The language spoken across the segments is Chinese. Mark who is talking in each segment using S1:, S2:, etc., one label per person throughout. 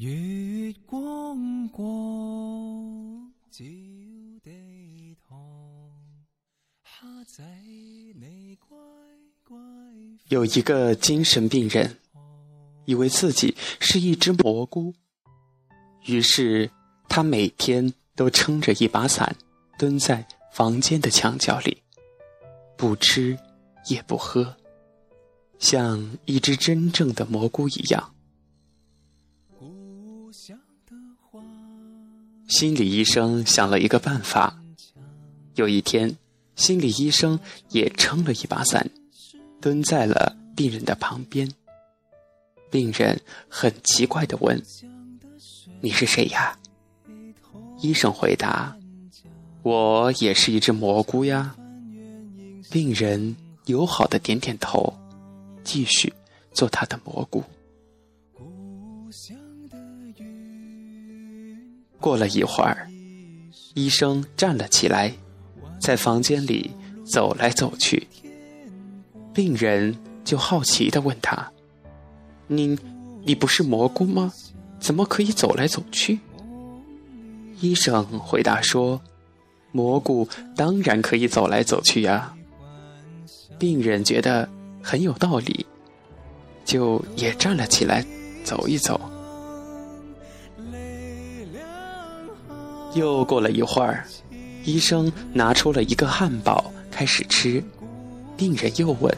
S1: 月光光，照地堂，虾仔你乖乖。
S2: 有一个精神病人，以为自己是一只蘑菇，于是他每天都撑着一把伞，蹲在房间的墙角里，不吃也不喝，像一只真正的蘑菇一样。心理医生想了一个办法。有一天，心理医生也撑了一把伞，蹲在了病人的旁边。病人很奇怪地问：“你是谁呀？”医生回答：“我也是一只蘑菇呀。”病人友好的点点头，继续做他的蘑菇。过了一会儿，医生站了起来，在房间里走来走去。病人就好奇地问他：“你，你不是蘑菇吗？怎么可以走来走去？”医生回答说：“蘑菇当然可以走来走去呀。”病人觉得很有道理，就也站了起来，走一走。又过了一会儿，医生拿出了一个汉堡，开始吃。病人又问：“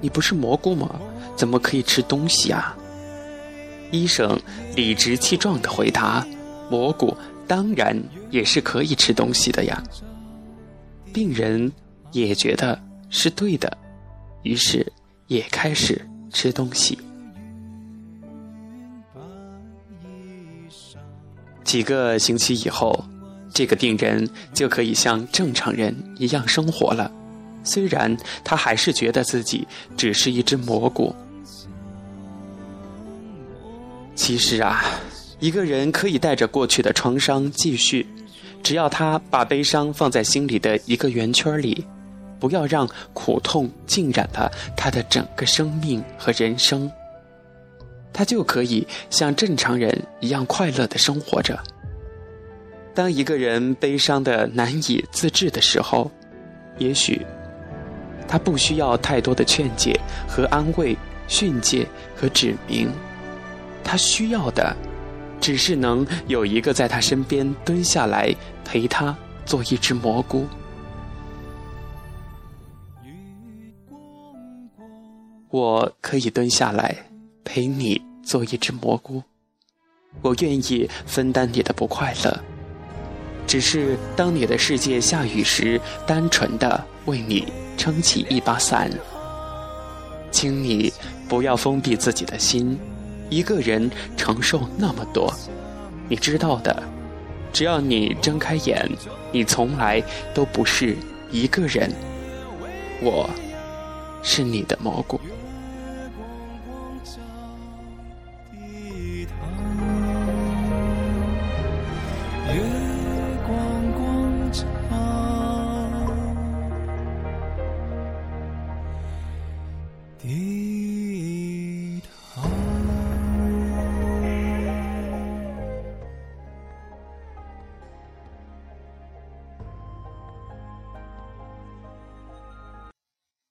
S2: 你不是蘑菇吗？怎么可以吃东西啊？”医生理直气壮地回答：“蘑菇当然也是可以吃东西的呀。”病人也觉得是对的，于是也开始吃东西。几个星期以后，这个病人就可以像正常人一样生活了。虽然他还是觉得自己只是一只蘑菇。其实啊，一个人可以带着过去的创伤继续，只要他把悲伤放在心里的一个圆圈里，不要让苦痛浸染了他的整个生命和人生。他就可以像正常人一样快乐的生活着。当一个人悲伤的难以自制的时候，也许他不需要太多的劝解和安慰、训诫和指明，他需要的只是能有一个在他身边蹲下来陪他做一只蘑菇。我可以蹲下来陪你做一只蘑菇，我愿意分担你的不快乐。只是当你的世界下雨时，单纯的为你撑起一把伞。请你不要封闭自己的心，一个人承受那么多，你知道的。只要你睁开眼，你从来都不是一个人。我是你的蘑菇。
S1: 月光光照，地